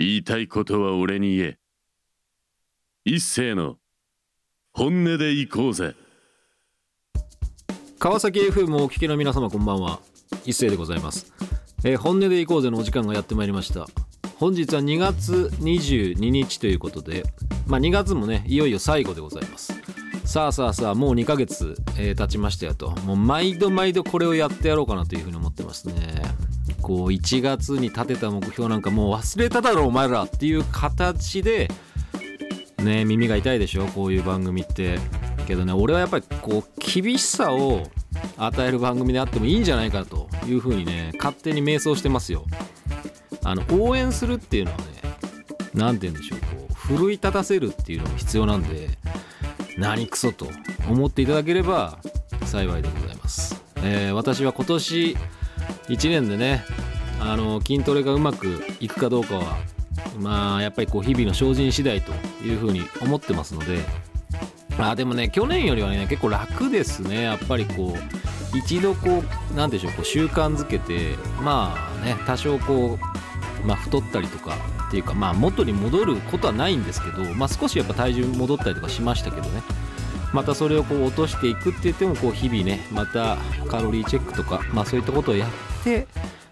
言いたいことは俺に言え。一斉の本音で行こうぜ。川崎 FM をお聞きの皆様こんばんは。一斉でございます、えー本音で行こうぜのお時間がやってまいりました。本日は2月22日ということでまあ2月もねいよいよ最後でございます。さあさあさあもう2ヶ月、えー経ちましたよと。もう毎度毎度これをやってやろうかなというふうに思ってますね。こう1月に立てた目標なんかもう忘れただろお前らっていう形でね耳が痛いでしょこういう番組って。けどね俺はやっぱりこう厳しさを与える番組であってもいいんじゃないかというふうにね勝手に迷走してますよ。あの応援するっていうのはね何て言うんでしょうこう奮い立たせるっていうのが必要なんで何クソと思っていただければ幸いでございます、えー私は今年1年でねあの筋トレがうまくいくかどうかはまあやっぱりこう日々の精進次第というふうに思ってますので。まあでもね去年よりはね結構楽ですね。やっぱりこう一度こうなんでしょうこう習慣づけてまあね多少こう、まあ、太ったりとかっていうかまあ元に戻ることはないんですけど、まあ、少しやっぱ体重戻ったりとかしましたけどね。またそれをこう落としていくって言ってもこう日々ねまたカロリーチェックとか、まあ、そういったことをやって、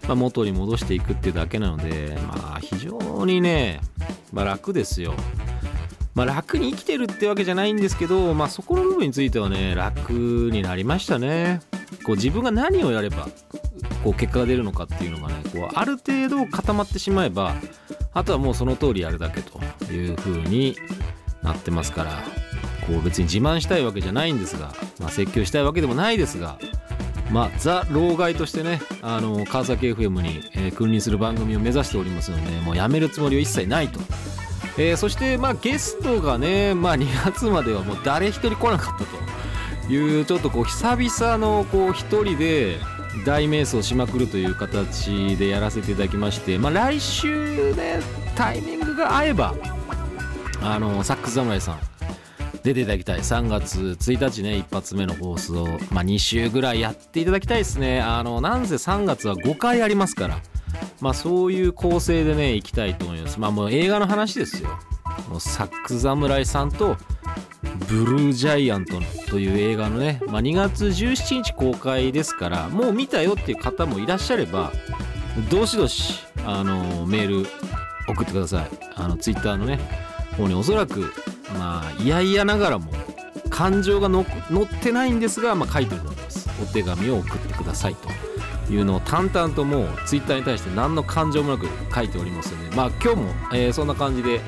まあ、元に戻していくっていうだけなのでまあ非常にね、まあ、楽ですよ。まあ、楽に生きてるってわけじゃないんですけど、まあ、そこの部分についてはね楽になりましたね。こう自分が何をやればこう結果が出るのかっていうのがねこうある程度固まってしまえばあとはもうその通りやるだけという風になってますからこう別に自慢したいわけじゃないんですが、まあ、説教したいわけでもないですがまあ、ザ・老害としてねあの川崎 FM に、えー君臨する番組を目指しておりますのでもうやめるつもりは一切ないと。えーそしてまあゲストがね、まあ、2月まではもう誰一人来なかったと。いうちょっとこう久々のこう一人で大迷走しまくるという形でやらせていただきまして、まあ、来週ねタイミングが合えばあのサックス侍さん出ていただきたい。3月1日ね一発目の放送、まあ、2週ぐらいやっていただきたいですね。あのなんせ3月は5回ありますから。まあそういう構成でね行きたいと思います。まあもう映画の話ですよ。もうサック侍さんとブルージャイアントという映画のね、まあ、2月17日公開ですからもう見たよっていう方もいらっしゃればどしどしあのメール送ってください。あのツイッターのね方におそらくまあいやいやながらも感情がの乗ってないんですが、まあ、書いてると思いますお手紙を送ってくださいというのを淡々ともうツイッターに対して何の感情もなく書いておりますのでまあ今日も、えーそんな感じで、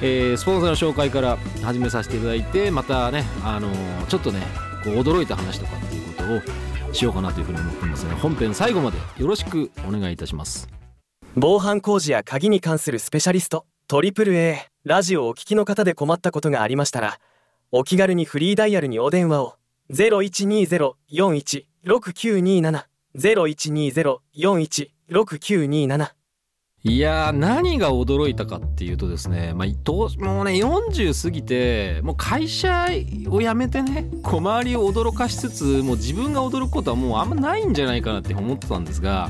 えースポンサーの紹介から始めさせていただいてまたね、あのーちょっとねこう驚いた話とかっていうことをしようかなというふうに思ってますので本編最後までよろしくお願いいたします。防犯工事や鍵に関するスペシャリストトリプル a ラジオをお聞きの方で困ったことがありましたらお気軽にフリーダイヤルにお電話を0120-416927 0120-416927いやー何が驚いたかっていうとですね、まあ、どうもうね40過ぎてもう会社を辞めてねこう周りを驚かしつつもう自分が驚くことはもうあんまないんじゃないかなって思ってたんですが、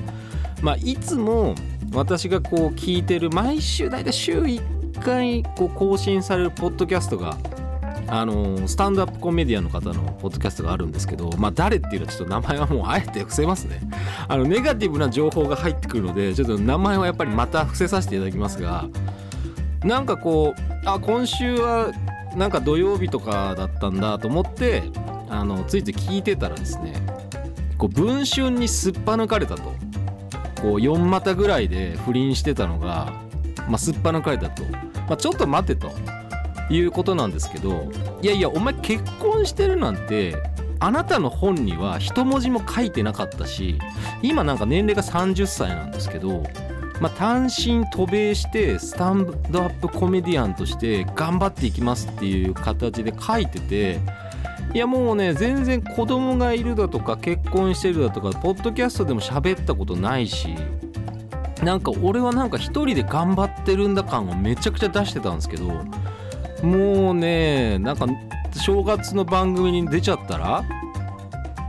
まあ、いつも私がこう聞いてる毎週大体週1 1回こう更新されるポッドキャストがあのスタンドアップコメディアンの方のポッドキャストがあるんですけど、まあ、誰っていうのはちょっと名前はもうあえて伏せますね。あのネガティブな情報が入ってくるのでちょっと名前はやっぱりまた伏せさせていただきますがなんかこうあ今週はなんか土曜日とかだったんだと思ってあのついつい聞いてたらですねこう文春にすっぱ抜かれたと。こう4股ぐらいで不倫してたのが、まあ、すっぱ抜かれたと、まあ、ちょっと待てということなんですけどいやいやお前結婚してるなんてあなたの本には一文字も書いてなかったし今なんか年齢が30歳なんですけど、まあ、単身渡米してスタンドアップコメディアンとして頑張っていきますっていう形で書いてていやもうね全然子供がいるだとか結婚してるだとかポッドキャストでも喋ったことないしなんか俺はなんか一人で頑張ってるんだ感をめちゃくちゃ出してたんですけどもうねなんか正月の番組に出ちゃったら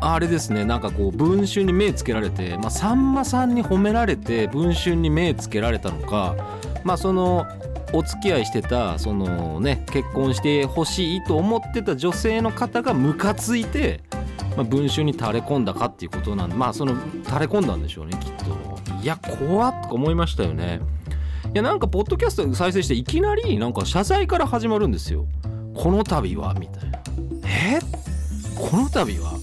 あれですねなんかこう文春に目つけられて、まあ、さんまさんに褒められて文春に目つけられたのかまあそのお付き合いしてたそのね結婚してほしいと思ってた女性の方がムカついて、まあ、文春に垂れ込んだかっていうことなんでまあその垂れ込んだんでしょうねきっと。いや怖っとか思いましたよね。いやなんかポッドキャスト再生していきなりなんか謝罪から始まるんですよ。この度はみたいな。え？この度は？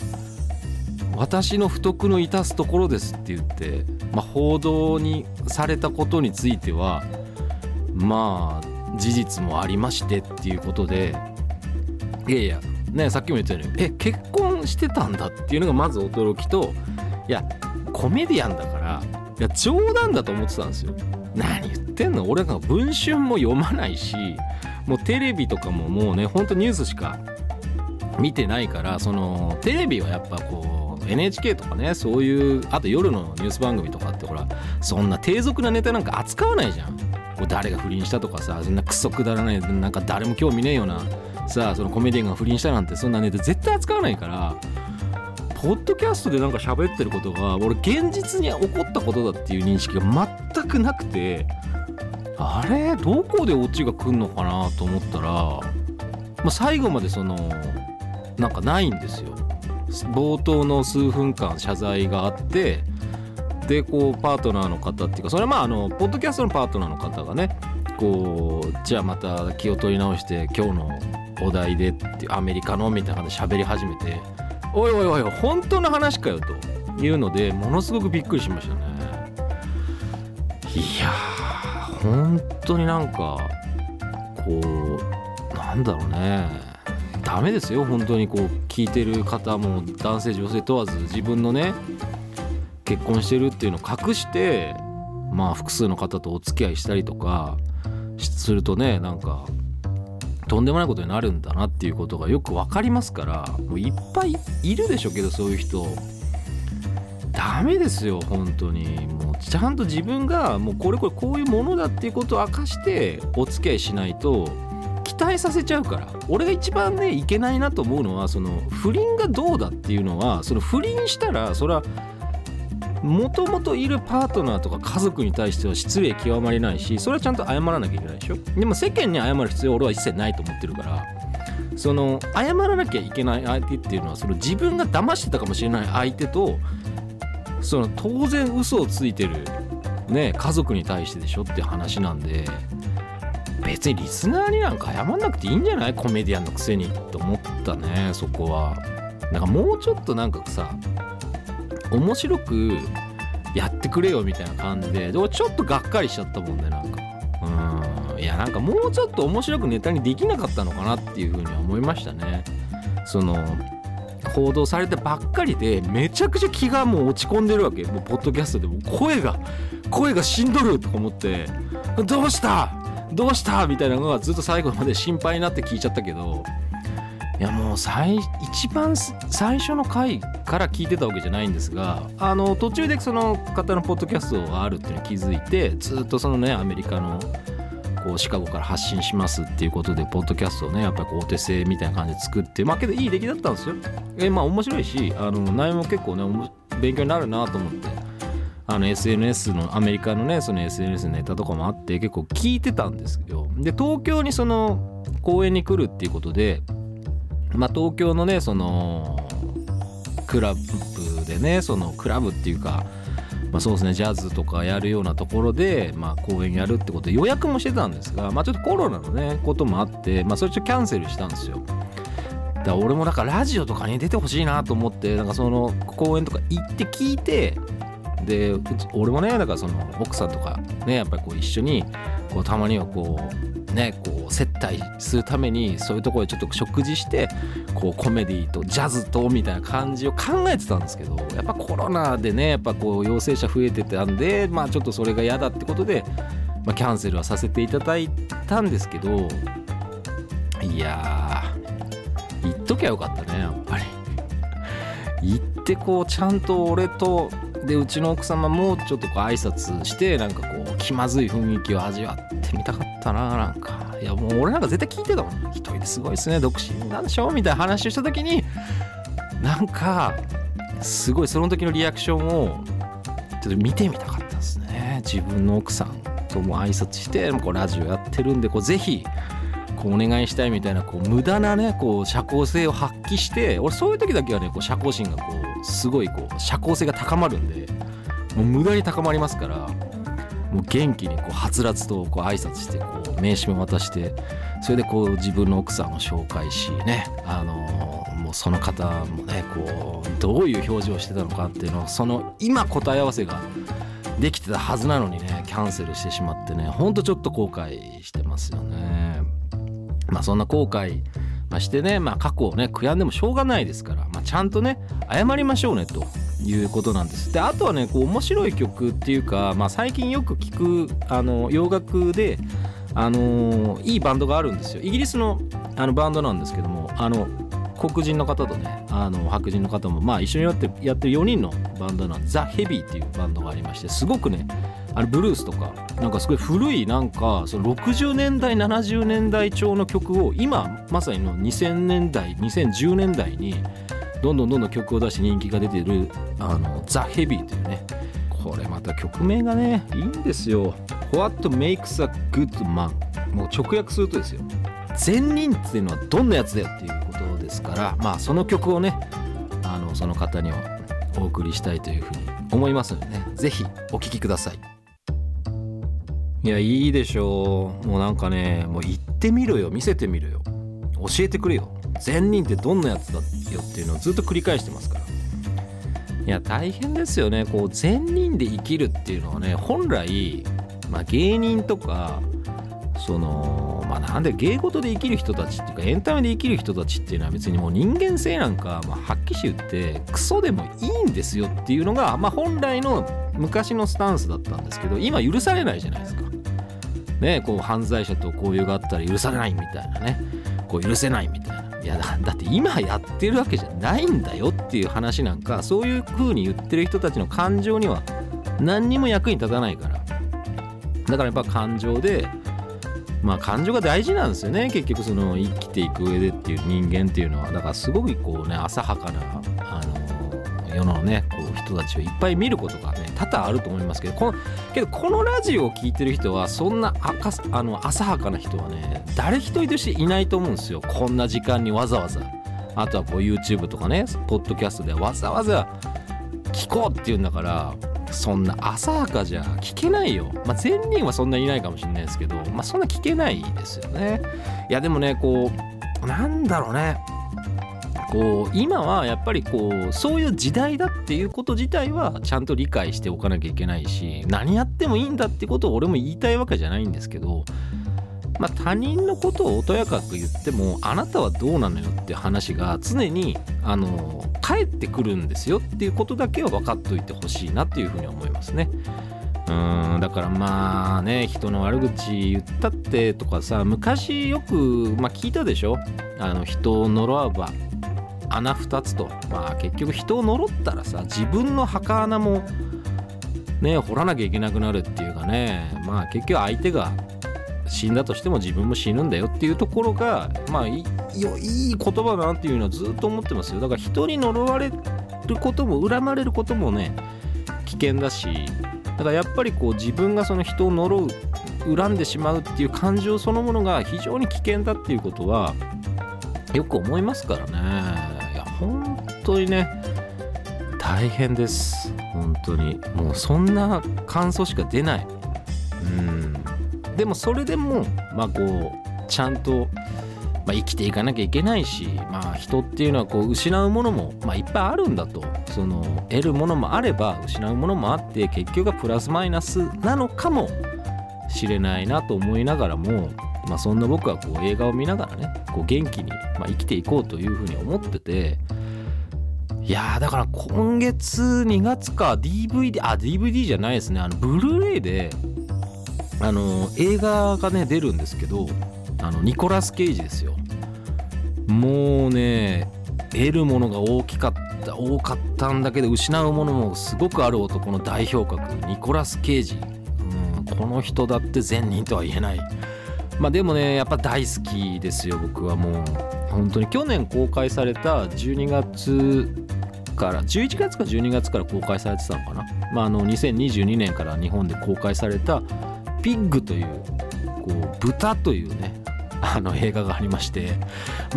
私の不徳の致すところですって言って、まあ、報道にされたことについてはまあ事実もありましてっていうことでいやいやねさっきも言ったようにえ結婚してたんだっていうのがまず驚きといやコメディアンだからいや冗談だと思ってたんですよ。何言ってんの？俺が文春も読まないしもうテレビとかももうねほんとニュースしか見てないからそのテレビはやっぱこう NHK とかねそういうあと夜のニュース番組とかってほらそんな低俗なネタなんか扱わないじゃん。こう誰が不倫したとかさそんなクソくだらないなんか誰も興味ねえようなさあそのコメディアンが不倫したなんてそんなネタ絶対扱わないからポッドキャストでなんか喋ってることが俺現実に起こったことだっていう認識が全くなくてあれ？どこでオチが来んのかなと思ったら、まあ、最後までそのなんかないんですよ。冒頭の数分間謝罪があってでこうパートナーの方っていうかそれはまああのポッドキャストのパートナーの方がねこうじゃあまた気を取り直して今日のお題でってアメリカのみたいな感じで喋り始めておいおいおい本当の話かよというのでものすごくびっくりしましたね。いやー本当になんかこうなんだろうね。ダメですよ本当にこう聞いてる方も男性女性問わず自分のね結婚してるっていうのを隠してまあ複数の方とお付き合いしたりとかするとねなんかとんでもないことになるんだなっていうことがよく分かりますからもういっぱいいるでしょうけどそういう人。ダメですよ本当に。もうちゃんと自分がもうこれこれこういうものだっていうことを明かしてお付き合いしないと期待させちゃうから。俺が一番ねいけないなと思うのはその不倫がどうだっていうのはその不倫したらそれはもともといるパートナーとか家族に対しては失礼極まりないしそれはちゃんと謝らなきゃいけないでしょ？でも世間に謝る必要俺は一切ないと思ってるからその謝らなきゃいけない相手っていうのはその自分が騙してたかもしれない相手とその当然嘘をついてるね家族に対してでしょって話なんで別にリスナーになんか謝んなくていいんじゃない？コメディアンのくせにと思ったねそこは。なんかもうちょっとなんかさ面白くやってくれよみたいな感じで。で俺ちょっとがっかりしちゃったもんねなんか。うん。いやなんかもうちょっと面白くネタにできなかったのかなっていうふうには思いましたね。その報道されてばっかりでめちゃくちゃ気がもう落ち込んでるわけ。もうポッドキャストでも。声が声がしんどるとか思って。どうした？どうした？みたいなのがずっと最後まで心配になって聞いちゃったけど。いやもう最一番最初の回から聞いてたわけじゃないんですがあの途中でその方のポッドキャストがあるっていうのに気づいてずっとそのねアメリカのこうシカゴから発信しますっていうことでポッドキャストをねやっぱりお手製みたいな感じで作ってまあけどいい出来だったんですよ。えまあ面白いしあの内容も結構ね勉強になるなと思ってあの SNS のアメリカのねその SNS のネタとかもあって結構聞いてたんですよ。で東京にその公演に来るっていうことでまあ東京のねそのクラブでねそのクラブっていうかまあ、そうですねジャズとかやるようなところで、まあ、公演やるってことで予約もしてたんですが、まあ、ちょっとコロナのねこともあって、まあ、それちょっとキャンセルしたんですよ。だから俺もだかラジオとかに出てほしいなと思ってなんかその公演とか行って聞いてで俺もねだからその奥さんとかねやっぱりこう一緒にこうたまにはこうねこう接待するためにそういうところでちょっと食事してこうコメディとジャズとみたいな感じを考えてたんですけどやっぱコロナでねやっぱこう陽性者増えてたんでまあちょっとそれが嫌だってことで、まあ、キャンセルはさせていただいたんですけどいやー言っときゃよかったねやっぱり。言ってこうちゃんと俺とでうちの奥様もちょっとこう挨拶してなんかこう気まずい雰囲気を味わってみたかったななんか。いやもう俺なんか絶対聞いてたもん。一人ですごいですね独身なんでしょみたいな話をした時になんかすごいその時のリアクションをちょっと見てみたかったですね。自分の奥さんとも挨拶してこうラジオやってるんでこうぜひこうお願いしたいみたいなこう無駄なねこう社交性を発揮して俺そういう時だけはねこう社交心がこうすごいこう社交性が高まるんでもう無駄に高まりますからもう元気にこうはつらつとこう挨拶してこう名刺も渡してそれでこう自分の奥さんを紹介しねあのーもうその方もねこうどういう表情をしてたのかっていうのをその今答え合わせができてたはずなのにねキャンセルしてしまってねほんとちょっと後悔してますよね。まあそんな後悔ましてね、まあ、過去をね悔やんでもしょうがないですから、まあ、ちゃんとね謝りましょうねということなんです。であとはねこう面白い曲っていうか、まあ、最近よく聞くあの洋楽で、あのーいいバンドがあるんですよ。イギリスのあのバンドなんですけどもあの黒人の方とねあの白人の方もまあ一緒にやってやってる4人のバンドなんでザ・ヘビーっていうバンドがありましてすごくねあのブルースとかなんかすごい古いなんかその60年代70年代調の曲を今まさにの2000年代2010年代にどんどんどんどん曲を出して人気が出てるあのザ・ヘビーというね。これまた曲名がねいいんですよ。What makes a good man もう直訳するとですよ。善人っていうのはどんなやつだよっていう。ですからまあその曲をねあのその方にはお送りしたいというふうに思いますのでねぜひお聴きください。いやいいでしょう。もうなんかねもう言ってみろよ。見せてみろよ。教えてくれよ。善人ってどんなやつだよっていうのをずっと繰り返してますから。いや大変ですよね。こう善人で生きるっていうのはね本来、まあ、芸人とかそのまあなんで芸事で生きる人たちっていうかエンタメで生きる人たちっていうのは別にもう人間性なんか、まあ、はっきり言ってクソでもいいんですよっていうのが、まあ、本来の昔のスタンスだったんですけど今許されないじゃないですか。ねこう犯罪者と交友があったら許されないみたいな。ねこう許せないみたいな。いやだだって今やってるわけじゃないんだよっていう話なんかそういう風に言ってる人たちの感情には何にも役に立たないから。だからやっぱ感情でまあ感情が大事なんですよね。結局その生きていく上でっていう人間っていうのは。だからすごくこうね浅はかなあの世のねこう人たちをいっぱい見ることがね多々あると思いますけどこのけどこのラジオを聞いてる人はそんなあの浅はかな人はね誰一人としていないと思うんですよ。こんな時間にわざわざ。あとはこう YouTube とかねポッドキャストでわざわざ聞こうっていうんだからそんな浅はかじゃ聞けないよ。まあ、善人はそんなにいないかもしれないですけど、まあ、そんな聞けないですよね。いや、でもね、こう、なんだろうね。こう今はやっぱりこうそういう時代だっていうこと自体はちゃんと理解しておかなきゃいけないし何やってもいいんだってことを俺も言いたいわけじゃないんですけどまあ、他人のことをおとやかく言ってもあなたはどうなのよって話が常にあの返ってくるんですよっていうことだけは分かっといてほしいなっていうふうに思いますね。うんだからまあね人の悪口言ったってとかさ昔よく、まあ、聞いたでしょ？あの人を呪わば穴2つと。まあ結局人を呪ったらさ自分の墓穴もね掘らなきゃいけなくなるっていうかね。まあ結局相手が死んだとしても自分も死ぬんだよっていうところがまあいいいい言葉だなっていうのはずっと思ってますよ。だから人に呪われることも恨まれることもね危険だしだからやっぱりこう自分がその人を呪う恨んでしまうっていう感情そのものが非常に危険だっていうことはよく思いますからね。いや本当にね大変です。本当に。もうそんな感想しか出ない。うん。でもそれでもまあこうちゃんと、まあ、生きていかなきゃいけないしまあ人っていうのはこう失うものも、まあ、いっぱいあるんだと。その得るものもあれば失うものもあって結局はプラスマイナスなのかもしれないなと思いながらも、まあ、そんな僕はこう映画を見ながらねこう元気に、まあ、生きていこうというふうに思ってていやだから今月2月か DVD あ DVD じゃないですね。あのブルーレイであの映画がね出るんですけどあのニコラス・ケイジですよ。もうね得るものが大きかった多かったんだけど失うものもすごくある男の代表格ニコラス・ケイジ、うん、この人だって善人とは言えない。まあでもねやっぱ大好きですよ僕はもう。本当に去年公開された12月から11月か12月から公開されてたのかな、まあ、あの2022年から日本で公開されたピッグというこう豚というねあの映画がありまして、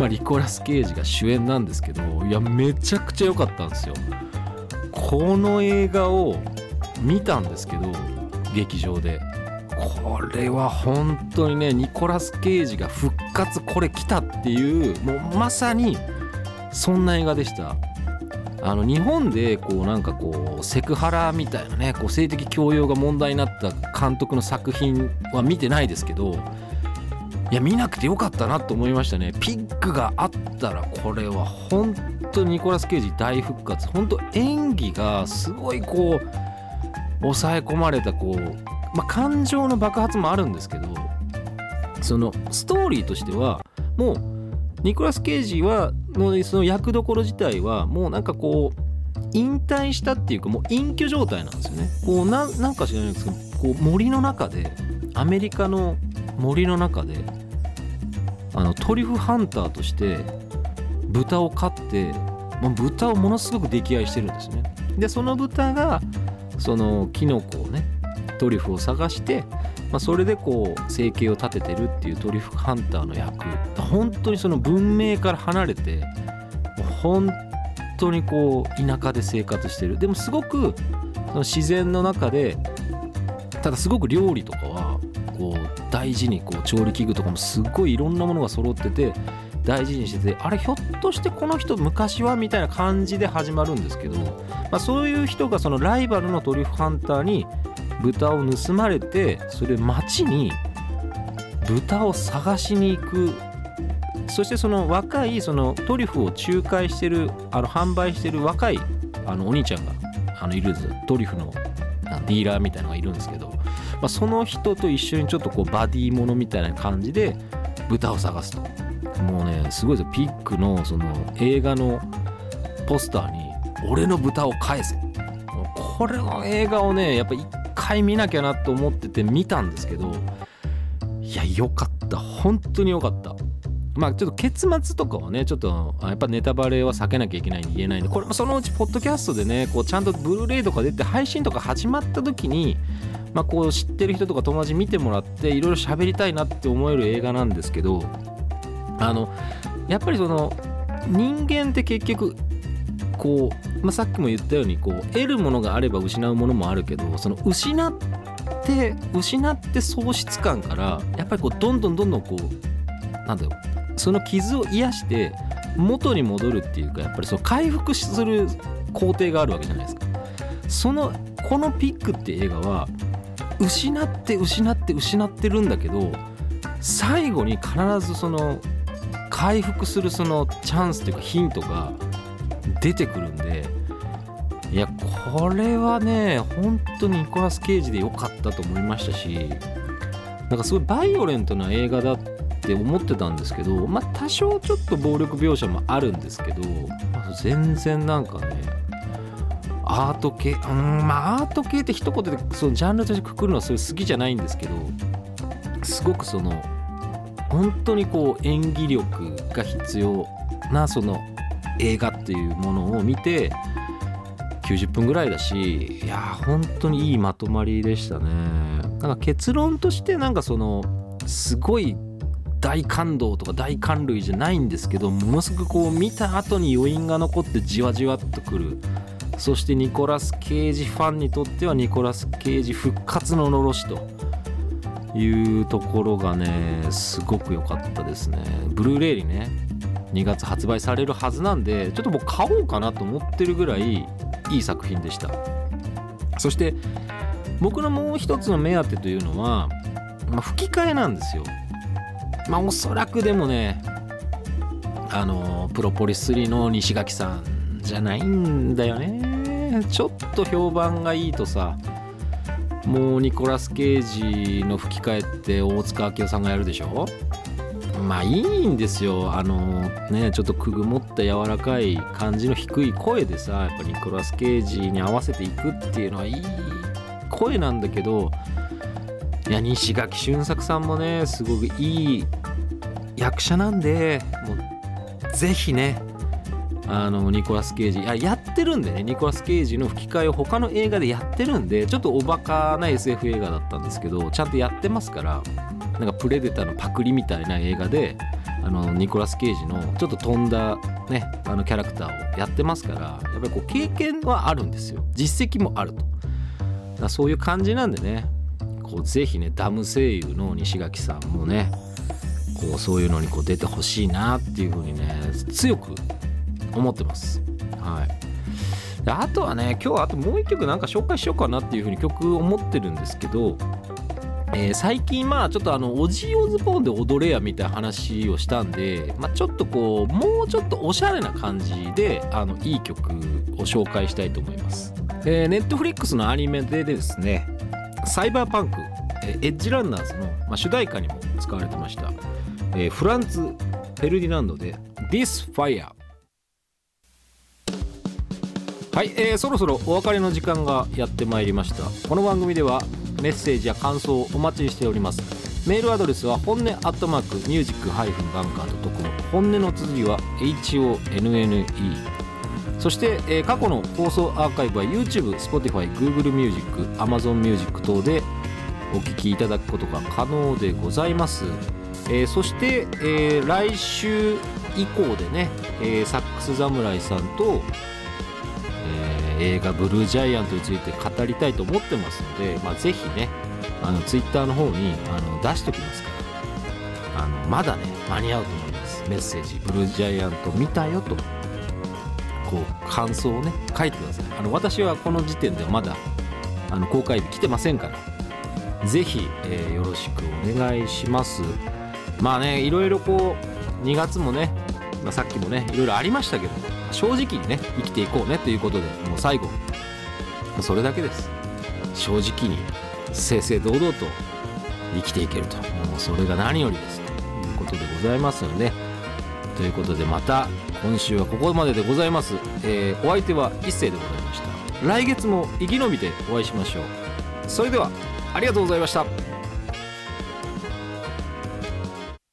まあ、リコラス・ケイジが主演なんですけどいやめちゃくちゃ良かったんですよ。この映画を見たんですけど劇場で。これは本当にねニコラス・ケイジが復活これ来たっていうもうまさにそんな映画でした。あの日本でこうなんかこうセクハラみたいなねこう性的強要が問題になった監督の作品は見てないですけどいや見なくてよかったなと思いましたね。ピックがあったらこれは本当にニコラス・ケイジ大復活。本当演技がすごいこう抑え込まれたこう、まあ、感情の爆発もあるんですけどそのストーリーとしてはもうニコラス・ケイジはのその役どころ自体はもうなんかこう引退したっていうかもう隠居状態なんですよね。こうななんか知らないですけどこう森の中でアメリカの森の中であのトリュフハンターとして豚を飼ってまあ、豚をものすごく溺愛してるんですね。でその豚がそのキノコをねトリュフを探してまあ、それでこう生計を立ててるっていうトリュフハンターの役。本当にその文明から離れて本当にこう田舎で生活してる。でもすごくその自然の中でただすごく料理とかはこう大事にこう調理器具とかもすっごいいろんなものが揃ってて大事にしててあれひょっとしてこの人昔はみたいな感じで始まるんですけど、まあ、そういう人がそのライバルのトリュフハンターに豚を盗まれてそれ町に豚を探しに行く。そしてその若いそのトリュフを仲介してるあの販売してる若いあのお兄ちゃんがあのいるんですトリュフのディーラーみたいなのがいるんですけど、まあ、その人と一緒にちょっとこうバディものみたいな感じで豚を探すと。もうねすごいですよ。ピックのその映画のポスターに「俺の豚を返せ」これの映画をねやっぱ一回見なきゃなと思ってて見たんですけどいやよかった。本当によかった。まあちょっと結末とかはねちょっとやっぱネタバレは避けなきゃいけないんで言えないんでこれもそのうちポッドキャストでねこうちゃんとブルーレイとか出て配信とか始まった時にまあこう知ってる人とか友達見てもらっていろいろ喋りたいなって思える映画なんですけどあのやっぱりその人間って結局こう、まあ、さっきも言ったようにこう得るものがあれば失うものもあるけどその失って失って喪失感からやっぱりこうどんどんどんどんこうなんだよその傷を癒して元に戻るっていうかやっぱりその回復する工程があるわけじゃないですか。そのこのピックって映画は失って失って失ってるんだけど最後に必ずその回復するそのチャンスというかヒントが出てくるんでいやこれはね本当にニコラス・ケイジで良かったと思いましたしなんかすごいバイオレントな映画だって思ってたんですけどまあ多少ちょっと暴力描写もあるんですけど、まあ、全然なんかねアート系うんまあアート系って一言でそのジャンルとしてくくるのはそれ好きじゃないんですけどすごくその本当にこう演技力が必要なその映画っていうものを見て90分ぐらいだしいや本当にいいまとまりでしたね。なんか結論としてなんかそのすごい大感動とか大感涙じゃないんですけどものすごくこう見た後に余韻が残ってじわじわっとくる。そしてニコラス・ケイジファンにとってはニコラス・ケイジ復活ののろしと。いうところがねすごく良かったですね。ブルーレイにね2月発売されるはずなんでちょっと僕買おうかなと思ってるぐらいいい作品でした。そして僕のもう一つの目当てというのは、まあ、吹き替えなんですよ。まあおそらくでもねあのプロポリス3の西垣さんじゃないんだよね。ちょっと評判がいいとさもうニコラス・ケイジの吹き替えって大塚明夫さんがやるでしょ。まあいいんですよ。あのねちょっとくぐもった柔らかい感じの低い声でさやっぱニコラス・ケイジに合わせていくっていうのはいい声なんだけどいや西垣俊作さんもねすごくいい役者なんでもうぜひねあのニコラス・ケイジややってるんでねニコラス・ケイジの吹き替えを他の映画でやってるんでちょっとおバカな SF 映画だったんですけどちゃんとやってますからなんかプレデターのパクリみたいな映画であのニコラス・ケイジのちょっと飛んだ、ね、あのキャラクターをやってますからやっぱりこう経験はあるんですよ。実績もあると。だそういう感じなんでねこうぜひねダム声優の西垣さんもねこうそういうのにこう出てほしいなっていうふうにね強く思ってます。はい。であとはね今日あともう一曲なんか紹介しようかなっていうふうに曲思ってるんですけどえー、最近まあちょっとあのオジー・オズボーンで踊れやみたいな話をしたんで、まあ、ちょっとこうもうちょっとおしゃれな感じであのいい曲を紹介したいと思います、えー、ネットフリックスのアニメでですねサイバーパンク、えー、エッジランナーズの、まあ、主題歌にも使われてました、えー、フランツ・フェルディナンドで This Fire はい、えー、そろそろお別れの時間がやってまいりました。この番組ではメッセージや感想をお待ちしております。メールアドレスは本音アットマークミュージックハイフンバンカー .com 本音の綴りは HONNE そして、えー、過去の放送アーカイブは YouTube、Spotify、Google Music、Amazon Music 等でお聴きいただくことが可能でございます、えー、そして、えー、来週以降でね、えー、サックス侍さんと映画「ブルージャイアント」について語りたいと思ってますので、まあ、ぜひねあのツイッターの方にあの出しておきますからあのまだね間に合うと思います。メッセージ「ブルージャイアント見たよ」とこう感想をね書いてください。あの私はこの時点ではまだあの公開日来てませんからぜひ、えー、よろしくお願いします。まあねいろいろこう2月もね、まあ、さっきもねいろいろありましたけど正直にね生きていこうねということでもう最後それだけです正直に正々堂々と生きていけるともうそれが何よりですということでございますのでということでまた今週はここまででございます、えー、お相手は一世でございました来月も生き延びてお会いしましょうそれではありがとうございました。